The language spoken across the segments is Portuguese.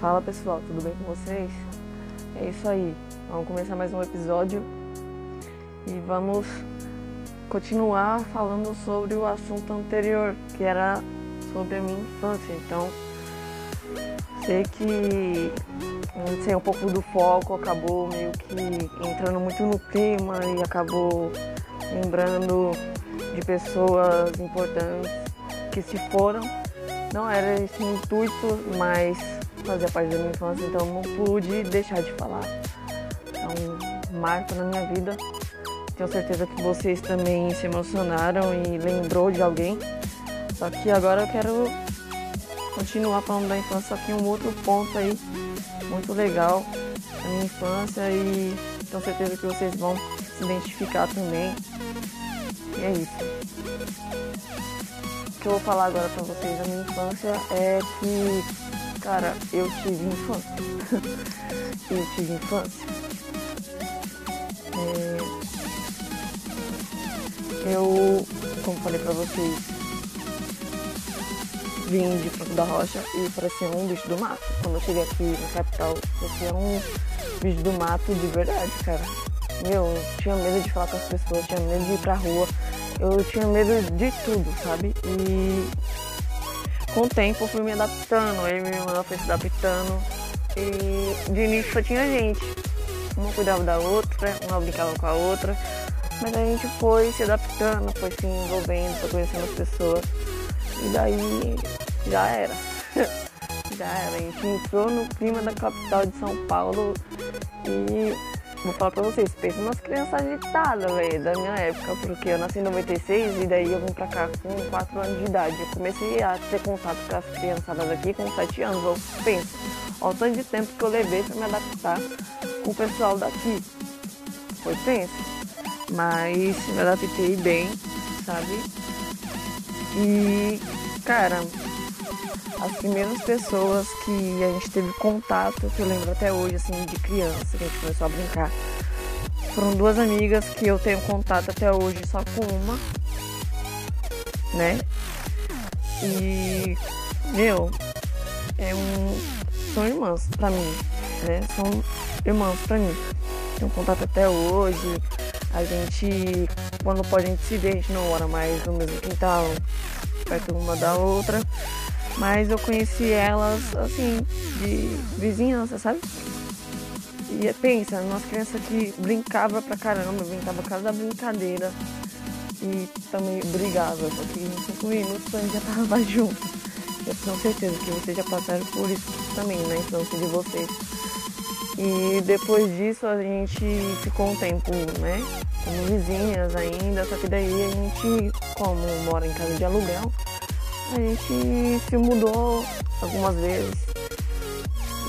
Fala pessoal, tudo bem com vocês? É isso aí, vamos começar mais um episódio e vamos continuar falando sobre o assunto anterior, que era sobre a minha infância. Então, sei que sei um pouco do foco, acabou meio que entrando muito no clima e acabou lembrando de pessoas importantes que se foram. Não era esse o intuito, mas fazia parte da minha infância, então não pude deixar de falar. É um marco na minha vida. Tenho certeza que vocês também se emocionaram e lembrou de alguém. Só que agora eu quero continuar falando da infância, só que um outro ponto aí muito legal da minha infância e tenho certeza que vocês vão se identificar também. E é isso. O que eu vou falar agora pra vocês da minha infância é que, cara, eu tive infância. eu tive infância. É... Eu, como falei pra vocês, vim de Franco da Rocha e parecia um bicho do mato. Quando eu cheguei aqui na capital, parecia um bicho do mato de verdade, cara. Meu, eu tinha medo de falar com as pessoas, tinha medo de ir pra rua, eu tinha medo de tudo, sabe? E com o tempo eu fui me adaptando, aí minha irmã foi se adaptando. E de início só tinha gente. Uma cuidava da outra, uma brincava com a outra. Mas a gente foi se adaptando, foi se envolvendo, foi conhecendo as pessoas. E daí já era. já era. A gente entrou no clima da capital de São Paulo e vou falar pra vocês, pensa umas crianças agitadas, velho, da minha época, porque eu nasci em 96 e daí eu vim pra cá com 4 anos de idade. Eu comecei a ter contato com as criançadas daqui com 7 anos. Eu penso, olha o tanto de tempo que eu levei pra me adaptar com o pessoal daqui. Foi tenso. Mas me adaptei bem, sabe? E, cara, as primeiras pessoas que a gente teve contato, que eu lembro até hoje, assim, de criança, que a gente começou a brincar, foram duas amigas que eu tenho contato até hoje só com uma, né? E, meu, é um, são irmãs pra mim, né? São irmãs pra mim. Tenho contato até hoje. A gente, quando pode, a gente se vê, a gente não mora mais no mesmo quintal, perto uma da outra. Mas eu conheci elas, assim, de vizinhança, sabe? E pensa, umas crianças que brincava pra caramba, brincava por causa da brincadeira e também brigava, porque em cinco minutos a gente já tava junto. Eu tenho certeza que vocês já passaram por isso também na infância de vocês. E depois disso a gente ficou um tempo, né, como vizinhas ainda, só que daí a gente, como mora em casa de aluguel, a gente se mudou algumas vezes.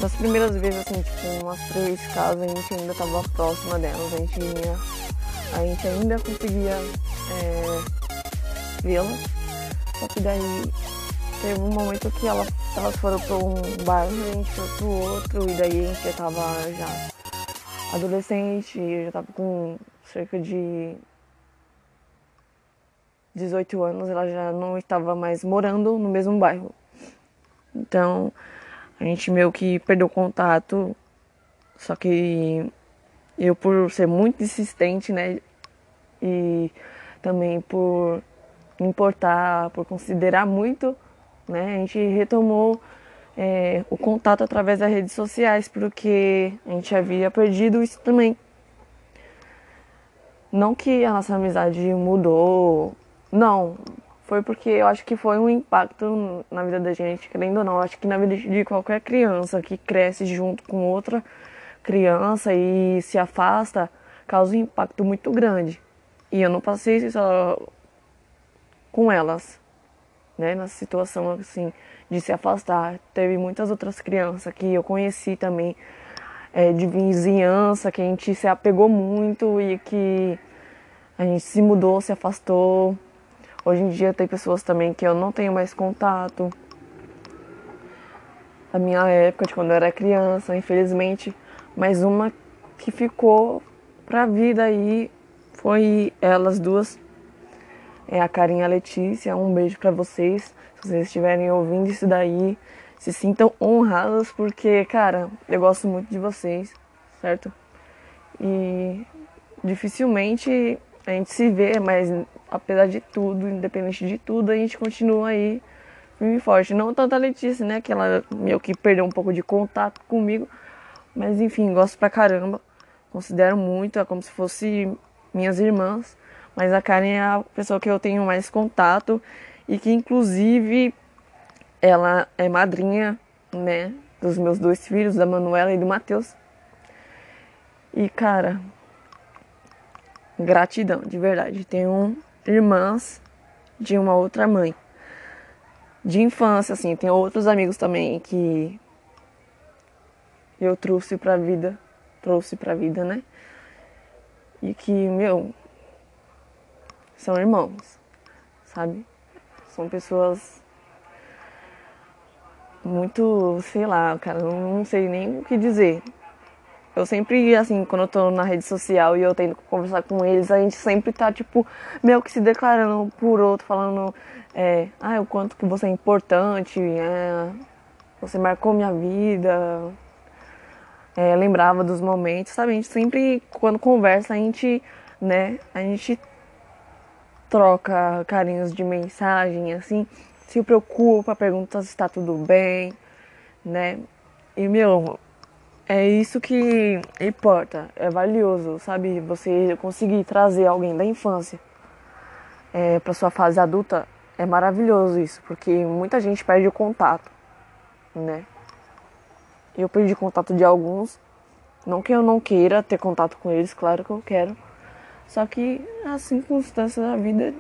Das primeiras vezes, assim, tipo, umas três casas, a gente ainda tava próxima delas, a gente ia, a gente ainda conseguia é, vê-las. Só que daí teve um momento que elas, elas foram para um bairro, a gente foi pro outro, e daí a gente já tava já adolescente, eu já tava com cerca de 18 anos, ela já não estava mais morando no mesmo bairro. Então, a gente meio que perdeu contato. Só que eu, por ser muito insistente, né? E também por importar, por considerar muito, né? A gente retomou é, o contato através das redes sociais, porque a gente havia perdido isso também. Não que a nossa amizade mudou não, foi porque eu acho que foi um impacto na vida da gente, querendo ou não. Acho que na vida de qualquer criança que cresce junto com outra criança e se afasta, causa um impacto muito grande. E eu não passei isso só com elas, né? Na situação assim de se afastar. Teve muitas outras crianças que eu conheci também é, de vizinhança, que a gente se apegou muito e que a gente se mudou, se afastou Hoje em dia tem pessoas também que eu não tenho mais contato. Da minha época, de quando eu era criança, infelizmente. Mas uma que ficou pra vida aí foi elas duas. É a Carinha a Letícia. Um beijo pra vocês. Se vocês estiverem ouvindo isso daí, se sintam honradas porque, cara, eu gosto muito de vocês, certo? E dificilmente a gente se vê, mas apesar de tudo, independente de tudo, a gente continua aí firme e forte. Não tanto a Letícia, né? Que ela meio que perdeu um pouco de contato comigo. Mas enfim, gosto pra caramba. Considero muito, é como se fosse minhas irmãs. Mas a Karen é a pessoa que eu tenho mais contato e que inclusive ela é madrinha, né, dos meus dois filhos, da Manuela e do Matheus. E cara, gratidão, de verdade. Tenho irmãs de uma outra mãe. De infância, assim, tenho outros amigos também que eu trouxe pra vida, trouxe pra vida, né? E que, meu, são irmãos, sabe? São pessoas muito, sei lá, cara, não sei nem o que dizer. Eu sempre, assim, quando eu tô na rede social e eu tento conversar com eles, a gente sempre tá, tipo, meio que se declarando por outro, falando, é, ah, o quanto que você é importante, é, você marcou minha vida, é, lembrava dos momentos, sabe? A gente sempre, quando conversa, a gente, né, a gente troca carinhos de mensagem, assim, se preocupa, pergunta se está tudo bem, né? E, meu, é isso que importa, é valioso, sabe? Você conseguir trazer alguém da infância é, para sua fase adulta é maravilhoso isso, porque muita gente perde o contato, né? Eu perdi contato de alguns, não que eu não queira ter contato com eles, claro que eu quero, só que as circunstâncias da vida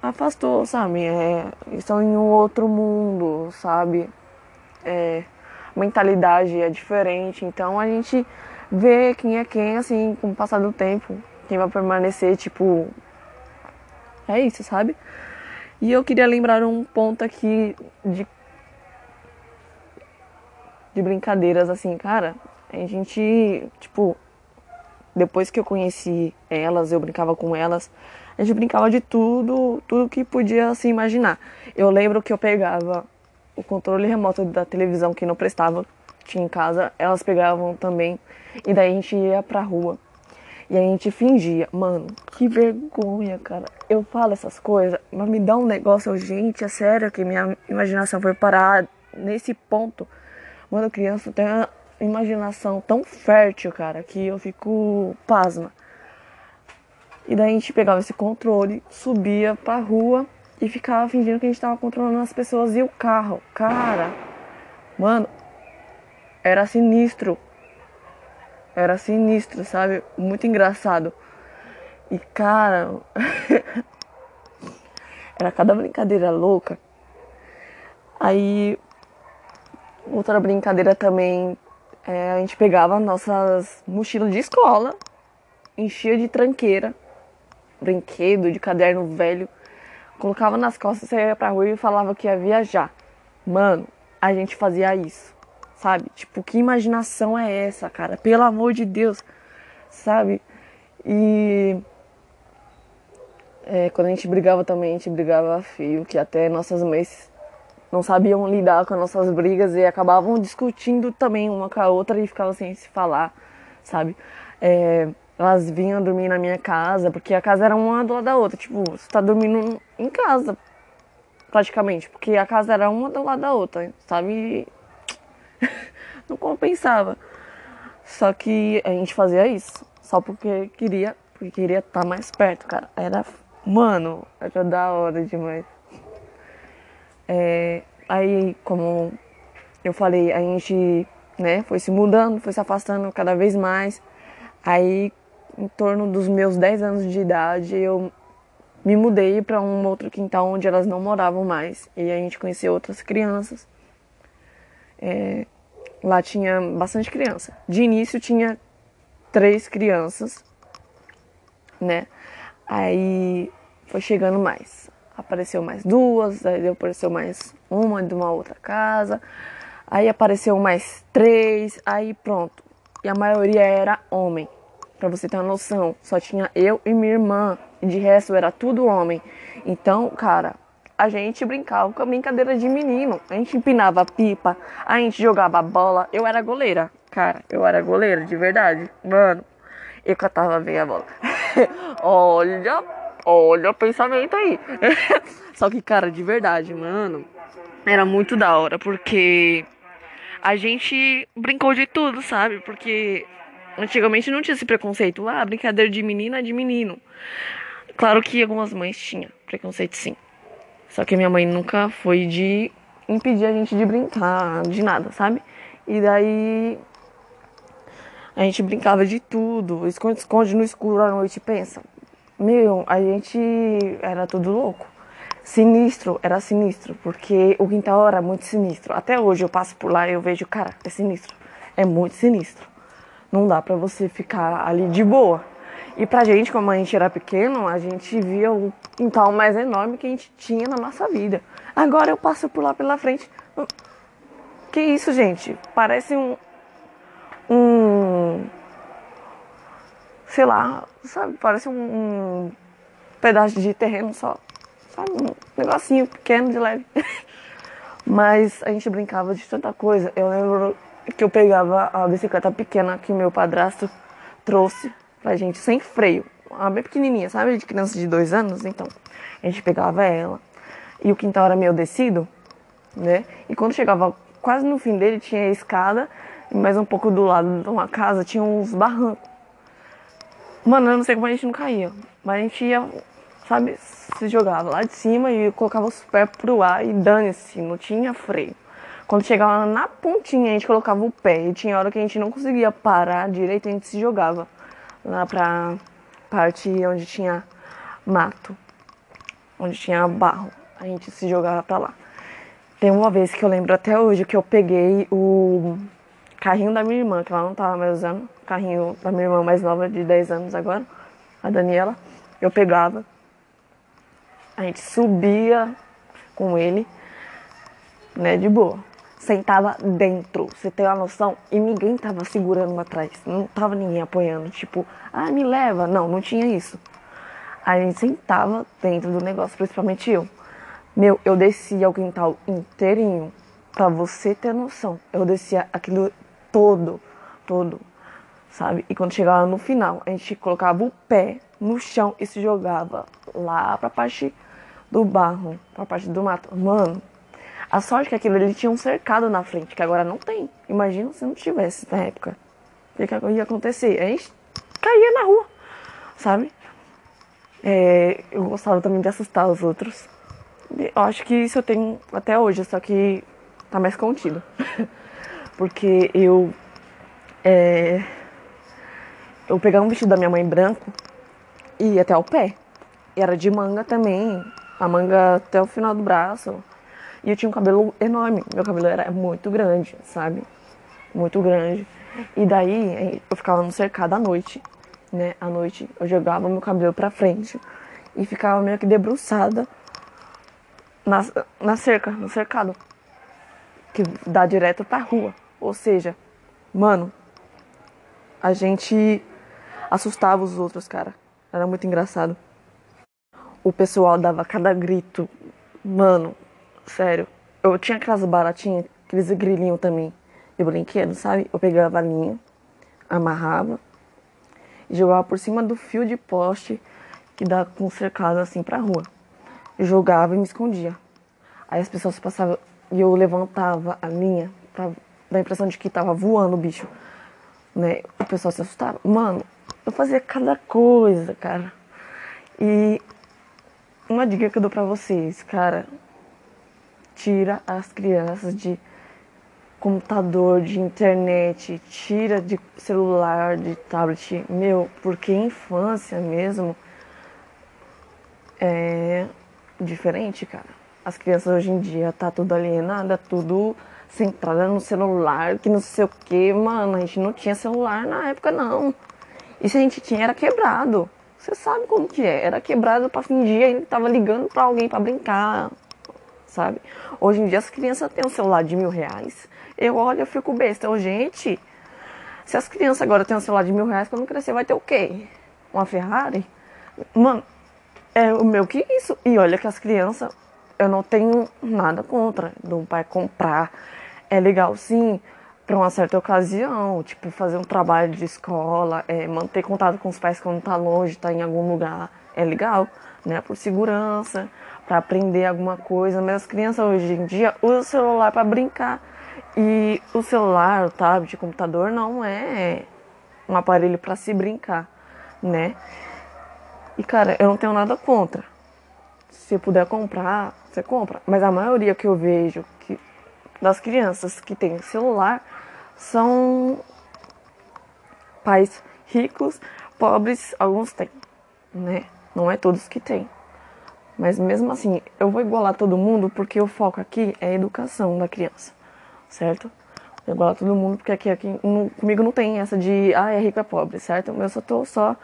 afastou, sabe? É, estão em um outro mundo, sabe? É, mentalidade é diferente. Então a gente vê quem é quem, assim, com o passar do tempo, quem vai permanecer, tipo. É isso, sabe? E eu queria lembrar um ponto aqui de. de brincadeiras, assim, cara. A gente, tipo. Depois que eu conheci elas, eu brincava com elas. A gente brincava de tudo, tudo que podia se imaginar. Eu lembro que eu pegava o controle remoto da televisão que não prestava, tinha em casa, elas pegavam também, e daí a gente ia pra rua. E a gente fingia, mano, que vergonha, cara. Eu falo essas coisas, mas me dá um negócio, gente, é sério que minha imaginação foi parar nesse ponto. Mano, criança tem uma imaginação tão fértil, cara, que eu fico pasma. E daí a gente pegava esse controle, subia pra rua e ficava fingindo que a gente tava controlando as pessoas e o carro. Cara, mano, era sinistro. Era sinistro, sabe? Muito engraçado. E cara, era cada brincadeira louca. Aí, outra brincadeira também, é, a gente pegava nossas mochilas de escola, enchia de tranqueira, brinquedo, de caderno velho colocava nas costas, saía pra rua e falava que ia viajar. Mano, a gente fazia isso, sabe? Tipo, que imaginação é essa, cara? Pelo amor de Deus, sabe? E é, quando a gente brigava também, a gente brigava feio, que até nossas mães não sabiam lidar com as nossas brigas e acabavam discutindo também uma com a outra e ficavam sem se falar, sabe? É, elas vinham dormir na minha casa, porque a casa era uma do lado da outra. Tipo, você tá dormindo em casa, praticamente. Porque a casa era uma do lado da outra, sabe? Não compensava. Só que a gente fazia isso. Só porque queria, porque queria estar tá mais perto, cara. Era, mano, era da hora demais. É, aí, como eu falei, a gente, né, foi se mudando, foi se afastando cada vez mais. Aí em torno dos meus 10 anos de idade, eu me mudei para um outro quintal onde elas não moravam mais. E a gente conheceu outras crianças. É, lá tinha bastante criança. De início tinha três crianças, né? Aí foi chegando mais. Apareceu mais duas, aí apareceu mais uma de uma outra casa. Aí apareceu mais três, aí pronto. E a maioria era homem. Pra você ter uma noção, só tinha eu e minha irmã. De resto era tudo homem. Então, cara, a gente brincava com a brincadeira de menino. A gente empinava pipa, a gente jogava bola. Eu era goleira, cara. Eu era goleira, de verdade. Mano, eu catava bem a bola. olha, olha o pensamento aí. Só que, cara, de verdade, mano, era muito da hora, porque a gente brincou de tudo, sabe? Porque antigamente não tinha esse preconceito. Ah, brincadeira de menina é de menino. Claro que algumas mães tinham preconceito sim. Só que minha mãe nunca foi de impedir a gente de brincar, de nada, sabe? E daí a gente brincava de tudo, esconde-esconde no escuro à noite, pensa. Meu, a gente era tudo louco. Sinistro, era sinistro, porque o quintal era muito sinistro. Até hoje eu passo por lá e eu vejo, cara, é sinistro. É muito sinistro. Não dá pra você ficar ali de boa. E pra gente, como a gente era pequeno, a gente via o quintal mais enorme que a gente tinha na nossa vida. Agora eu passo por lá pela frente. Que isso, gente? Parece um. Um. Sei lá, sabe? Parece um, um pedaço de terreno só. Sabe? Um negocinho pequeno de leve. Mas a gente brincava de tanta coisa. Eu lembro que eu pegava a bicicleta pequena que meu padrasto trouxe pra gente sem freio. Uma bem pequenininha, sabe? De criança de dois anos. Então, a gente pegava ela. E o quintal era meio descido, né? E quando chegava quase no fim dele, tinha a escada. E mais um pouco do lado de uma casa tinha uns barrancos. Mano, eu não sei como a gente não caía. Mas a gente ia, sabe? Se jogava lá de cima e colocava os pés pro ar e dane-se, não tinha freio. Quando chegava na pontinha, a gente colocava o pé. E tinha hora que a gente não conseguia parar direito, a gente se jogava lá pra parte onde tinha mato, onde tinha barro. A gente se jogava pra lá. Tem uma vez que eu lembro até hoje que eu peguei o carrinho da minha irmã, que ela não tava mais usando, carrinho da minha irmã mais nova, de 10 anos agora, a Daniela. Eu pegava, a gente subia com ele, né, de boa sentava dentro, você tem uma noção? E ninguém tava segurando atrás, não tava ninguém apoiando, tipo, ah, me leva. Não, não tinha isso. A gente sentava dentro do negócio, principalmente eu. Meu, eu descia o quintal inteirinho, pra você ter noção. Eu descia aquilo todo, todo, sabe? E quando chegava no final, a gente colocava o pé no chão e se jogava lá pra parte do barro, pra parte do mato. Mano, a sorte é que aquilo ele tinha um cercado na frente, que agora não tem. Imagina se não tivesse na época. O que ia acontecer? A gente caía na rua, sabe? É, eu gostava também de assustar os outros. Eu acho que isso eu tenho até hoje, só que tá mais contido. Porque eu. É, eu pegava um vestido da minha mãe branco e ia até o pé. E era de manga também. A manga até o final do braço. E eu tinha um cabelo enorme. Meu cabelo era muito grande, sabe? Muito grande. E daí eu ficava no cercado à noite, né? À noite eu jogava meu cabelo pra frente e ficava meio que debruçada na, na cerca, no cercado. Que dá direto pra rua. Ou seja, mano, a gente assustava os outros, cara. Era muito engraçado. O pessoal dava cada grito. Mano, Sério. Eu tinha aquelas baratinhas, aqueles grilinhos também de brinquedo, sabe? Eu pegava a linha, amarrava e jogava por cima do fio de poste que dá com cercado assim pra rua. Jogava e me escondia. Aí as pessoas passavam e eu levantava a linha pra dar a impressão de que tava voando o bicho. Né? O pessoal se assustava. Mano, eu fazia cada coisa, cara. E uma dica que eu dou pra vocês, cara, tira as crianças de computador, de internet, tira de celular, de tablet, meu, porque infância mesmo é diferente, cara. As crianças hoje em dia tá tudo alienada, tudo centrada no celular, que não sei o que, mano, a gente não tinha celular na época não. E se a gente tinha era quebrado. Você sabe como que é, era quebrado para fingir, ele tava ligando para alguém para brincar, sabe? Hoje em dia as crianças têm um celular de mil reais. Eu olho e fico besta. Eu, gente, se as crianças agora têm um celular de mil reais, quando crescer vai ter o quê? Uma Ferrari? Mano, é o meu que isso? E olha que as crianças eu não tenho nada contra um pai comprar. É legal sim, para uma certa ocasião, tipo fazer um trabalho de escola, é, manter contato com os pais quando tá longe, tá em algum lugar, é legal, né? Por segurança, para aprender alguma coisa. Mas as crianças hoje em dia usam o celular para brincar. E o celular, o tablet, o computador não é um aparelho para se brincar, né? E cara, eu não tenho nada contra. Se puder comprar, você compra. Mas a maioria que eu vejo que das crianças que têm celular são pais ricos, pobres, alguns têm, né? Não é todos que têm. Mas mesmo assim, eu vou igualar todo mundo porque o foco aqui é a educação da criança, certo? Vou igualar todo mundo porque aqui, aqui comigo não tem essa de, ah, é rico é pobre, certo? Eu só tô só,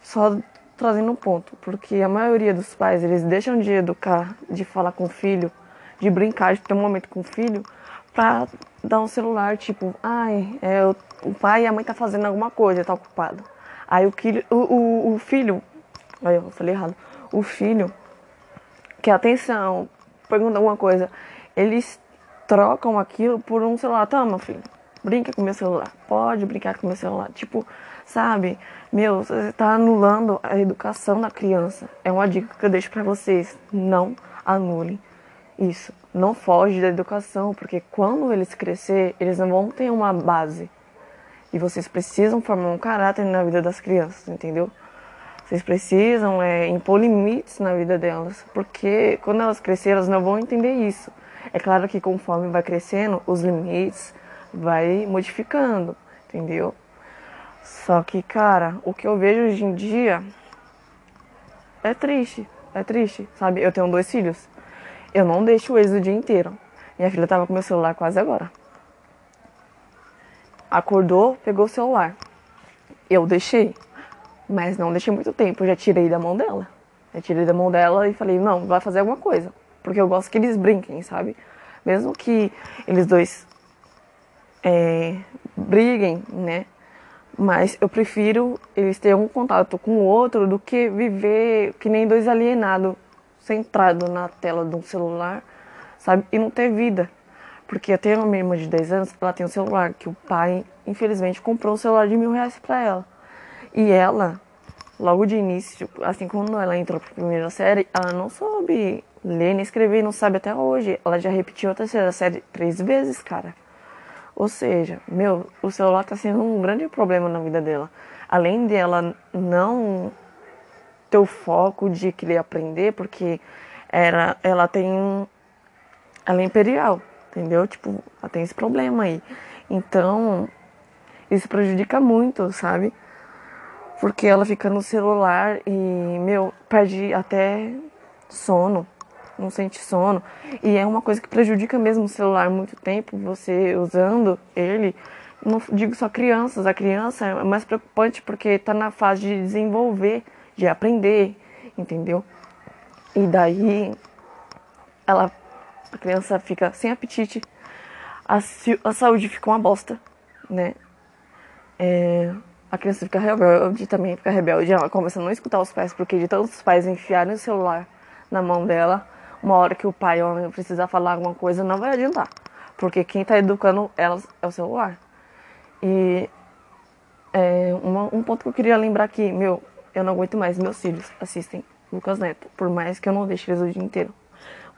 só trazendo um ponto, porque a maioria dos pais, eles deixam de educar, de falar com o filho, de brincar, de ter um momento com o filho, pra dar um celular, tipo, ai, é, o, o pai e a mãe tá fazendo alguma coisa, tá ocupado. Aí o, o, o filho, aí eu falei errado, o filho quer atenção, pergunta alguma coisa, eles trocam aquilo por um celular. Toma, filho, brinca com meu celular. Pode brincar com meu celular. Tipo, sabe? Meu, você está anulando a educação da criança. É uma dica que eu deixo para vocês. Não anulem isso. Não foge da educação, porque quando eles crescer, eles não vão ter uma base. E vocês precisam formar um caráter na vida das crianças, entendeu? Vocês precisam é, impor limites na vida delas, porque quando elas crescerem, elas não vão entender isso. É claro que conforme vai crescendo, os limites vai modificando, entendeu? Só que, cara, o que eu vejo hoje em dia é triste, é triste, sabe? Eu tenho dois filhos. Eu não deixo eles o dia inteiro. Minha filha tava com meu celular quase agora. Acordou, pegou o celular. Eu deixei. Mas não deixei muito tempo, já tirei da mão dela. Já tirei da mão dela e falei, não, vai fazer alguma coisa. Porque eu gosto que eles brinquem, sabe? Mesmo que eles dois é, briguem, né? Mas eu prefiro eles terem um contato com o outro do que viver que nem dois alienados, centrados na tela de um celular, sabe? E não ter vida. Porque eu tenho uma minha irmã de 10 anos, ela tem um celular, que o pai, infelizmente, comprou um celular de mil reais pra ela. E ela, logo de início, assim quando ela entrou pra primeira série, ela não soube ler nem escrever, não sabe até hoje. Ela já repetiu a terceira série três vezes, cara. Ou seja, meu, o celular tá sendo um grande problema na vida dela. Além dela não ter o foco de querer aprender, porque era, ela tem. Ela é imperial, entendeu? Tipo, ela tem esse problema aí. Então, isso prejudica muito, sabe? Porque ela fica no celular e, meu, perde até sono, não sente sono. E é uma coisa que prejudica mesmo o celular muito tempo, você usando ele. Não digo só crianças, a criança é mais preocupante porque está na fase de desenvolver, de aprender, entendeu? E daí ela, a criança fica sem apetite, a, a saúde fica uma bosta, né? É, a criança fica rebelde, também fica rebelde. Ela começa a não escutar os pais, porque de todos os pais enfiarem o celular na mão dela, uma hora que o pai ou a mãe precisar falar alguma coisa, não vai adiantar. Porque quem está educando elas é o celular. E é, uma, um ponto que eu queria lembrar aqui, meu, eu não aguento mais, meus filhos assistem Lucas Neto, por mais que eu não deixe eles o dia inteiro.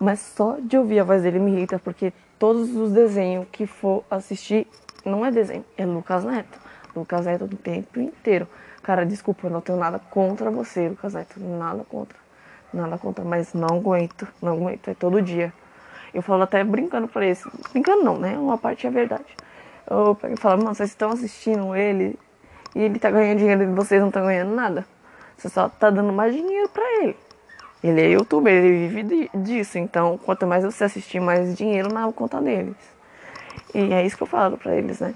Mas só de ouvir a voz dele me irrita, porque todos os desenhos que for assistir, não é desenho, é Lucas Neto. Lucas Neto o tempo inteiro. Cara, desculpa, eu não tenho nada contra você, Lucas Neto. Nada contra. Nada contra, mas não aguento. Não aguento. É todo dia. Eu falo até brincando pra eles. Brincando não, né? Uma parte é verdade. Eu pego e falo, mano, vocês estão assistindo ele e ele tá ganhando dinheiro e vocês não estão ganhando nada. Você só tá dando mais dinheiro pra ele. Ele é youtuber, ele vive disso. Então, quanto mais você assistir, mais dinheiro na conta deles. E é isso que eu falo pra eles, né?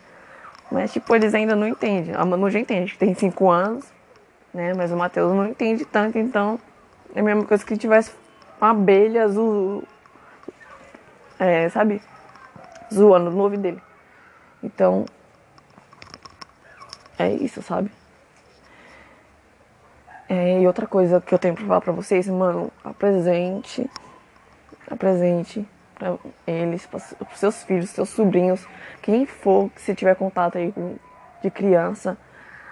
Mas, tipo, eles ainda não entendem. A Manu já entende, que tem 5 anos, né? Mas o Matheus não entende tanto, então é a mesma coisa que tivesse uma abelha azul, é, sabe? Zoando no ouvido dele. Então, é isso, sabe? É, e outra coisa que eu tenho pra falar pra vocês, mano, apresente apresente para eles, para os seus filhos, seus sobrinhos, quem for que você tiver contato aí de criança,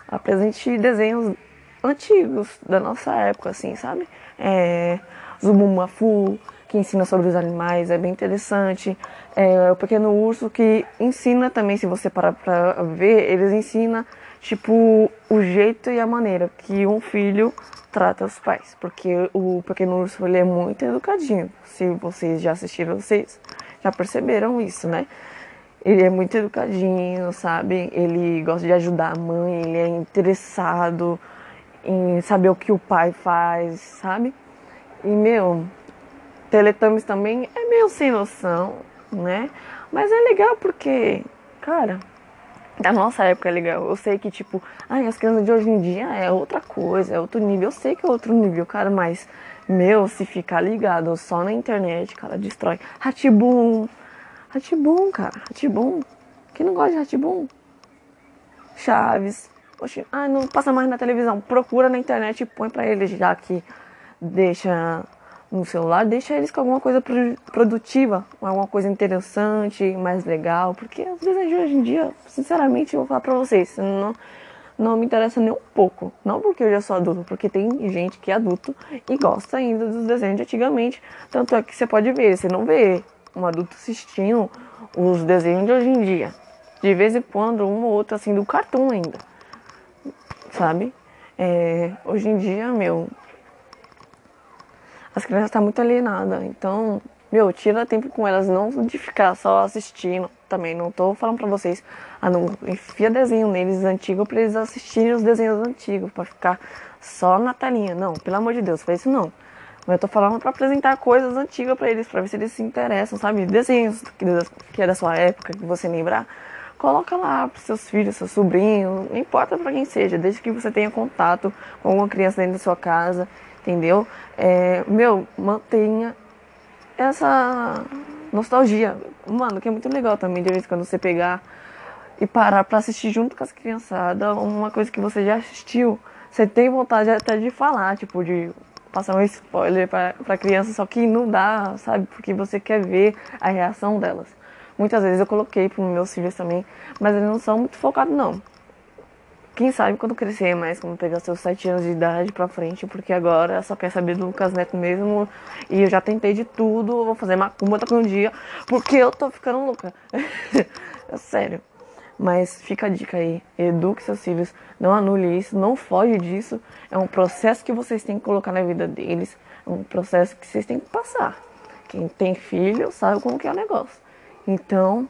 apresente desenhos antigos da nossa época, assim, sabe? É, Zubumafu, que ensina sobre os animais, é bem interessante. É, o Pequeno Urso, que ensina também, se você parar pra ver, eles ensinam, tipo, o jeito e a maneira que um filho trata os pais. Porque o Pequeno Urso, ele é muito educadinho. Se vocês já assistiram, vocês já perceberam isso, né? Ele é muito educadinho, sabe? Ele gosta de ajudar a mãe, ele é interessado em saber o que o pai faz, sabe? E, meu, Teletubbies também é meio sem noção, né? Mas é legal porque, cara, da nossa época legal. Eu sei que, tipo, ai, as crianças de hoje em dia é outra coisa, é outro nível. Eu sei que é outro nível, cara, mas, meu, se ficar ligado só na internet, cara, destrói. Ratibum, Ratibum, cara, Ratibum. Quem não gosta de Ratibum? Chaves. Oxi, ah, não passa mais na televisão. Procura na internet e põe pra eles já que deixa no celular, deixa eles com alguma coisa produtiva, alguma coisa interessante, mais legal, porque desenhos de hoje em dia, sinceramente, eu vou falar pra vocês, não, não me interessa nem um pouco. Não porque eu já sou adulto, porque tem gente que é adulto e gosta ainda dos desenhos de antigamente. Tanto é que você pode ver, você não vê um adulto assistindo os desenhos de hoje em dia. De vez em quando, um ou outro assim do cartoon ainda. Sabe? É, hoje em dia, meu, as crianças estão tá muito alienadas. Então, meu, tira tempo com elas, não de ficar só assistindo. Também não tô falando pra vocês, ah, não, enfia desenho neles antigos pra eles assistirem os desenhos antigos, pra ficar só na telinha. Não, pelo amor de Deus, faz isso não. Mas eu tô falando pra apresentar coisas antigas pra eles, pra ver se eles se interessam, sabe? Desenhos que é da sua época, que você lembrar. Coloca lá pros seus filhos, seus sobrinhos, não importa pra quem seja, desde que você tenha contato com alguma criança dentro da sua casa entendeu? É, meu, mantenha essa nostalgia. Mano, que é muito legal também, de vez em quando você pegar e parar pra assistir junto com as criançadas uma coisa que você já assistiu. Você tem vontade até de falar, tipo, de passar um spoiler pra criança, só que não dá, sabe? Porque você quer ver a reação delas. Muitas vezes eu coloquei pros meus filhos também, mas eles não são muito focados, não. Quem sabe quando crescer mais, quando pegar seus sete anos de idade pra frente, porque agora só quer saber do Lucas Neto mesmo. E eu já tentei de tudo, vou fazer macumba daqui um dia, porque eu tô ficando louca. é sério. Mas fica a dica aí, eduque seus filhos, não anule isso, não foge disso. É um processo que vocês têm que colocar na vida deles, é um processo que vocês têm que passar. Quem tem filho sabe como que é o negócio. Então,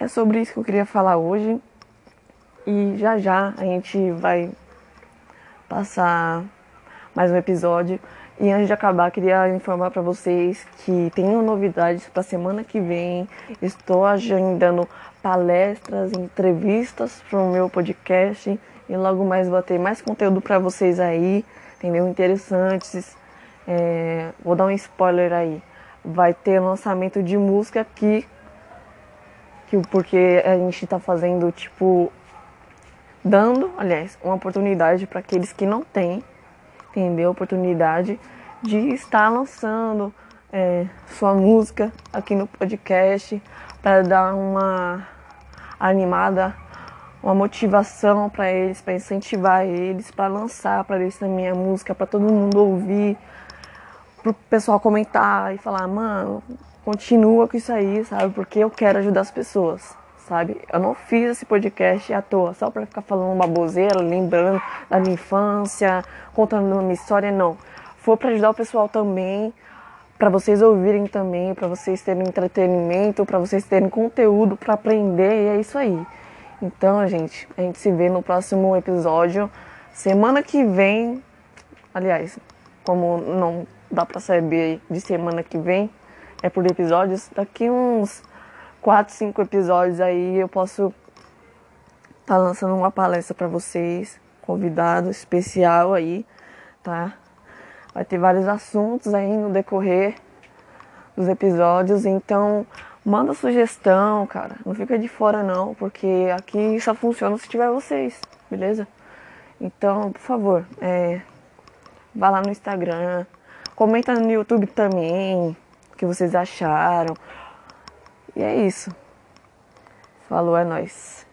é sobre isso que eu queria falar hoje. E já já a gente vai passar mais um episódio. E antes de acabar, queria informar para vocês que tenho novidades para semana que vem. Estou agendando palestras, entrevistas para o meu podcast e logo mais vou ter mais conteúdo para vocês aí, entendeu? Interessantes. É, vou dar um spoiler aí. Vai ter lançamento de música aqui, que porque a gente está fazendo tipo dando, aliás, uma oportunidade para aqueles que não têm, entendeu? Oportunidade de estar lançando é, sua música aqui no podcast para dar uma animada, uma motivação para eles, para incentivar eles, para lançar para eles também a música, para todo mundo ouvir, para o pessoal comentar e falar, mano, continua com isso aí, sabe? Porque eu quero ajudar as pessoas sabe? Eu não fiz esse podcast à toa, só para ficar falando baboseira, lembrando da minha infância, contando uma história, não. Foi para ajudar o pessoal também, para vocês ouvirem também, para vocês terem entretenimento, para vocês terem conteúdo para aprender, e é isso aí. Então, gente, a gente se vê no próximo episódio. Semana que vem, aliás, como não dá para saber de semana que vem, é por episódios, daqui uns quatro, cinco episódios aí eu posso estar tá lançando uma palestra para vocês, convidado especial aí, tá? Vai ter vários assuntos aí no decorrer dos episódios, então manda sugestão, cara. Não fica de fora não, porque aqui só funciona se tiver vocês, beleza? Então, por favor, é, vá lá no Instagram, comenta no YouTube também, que vocês acharam. E é isso. Falou, é nóis.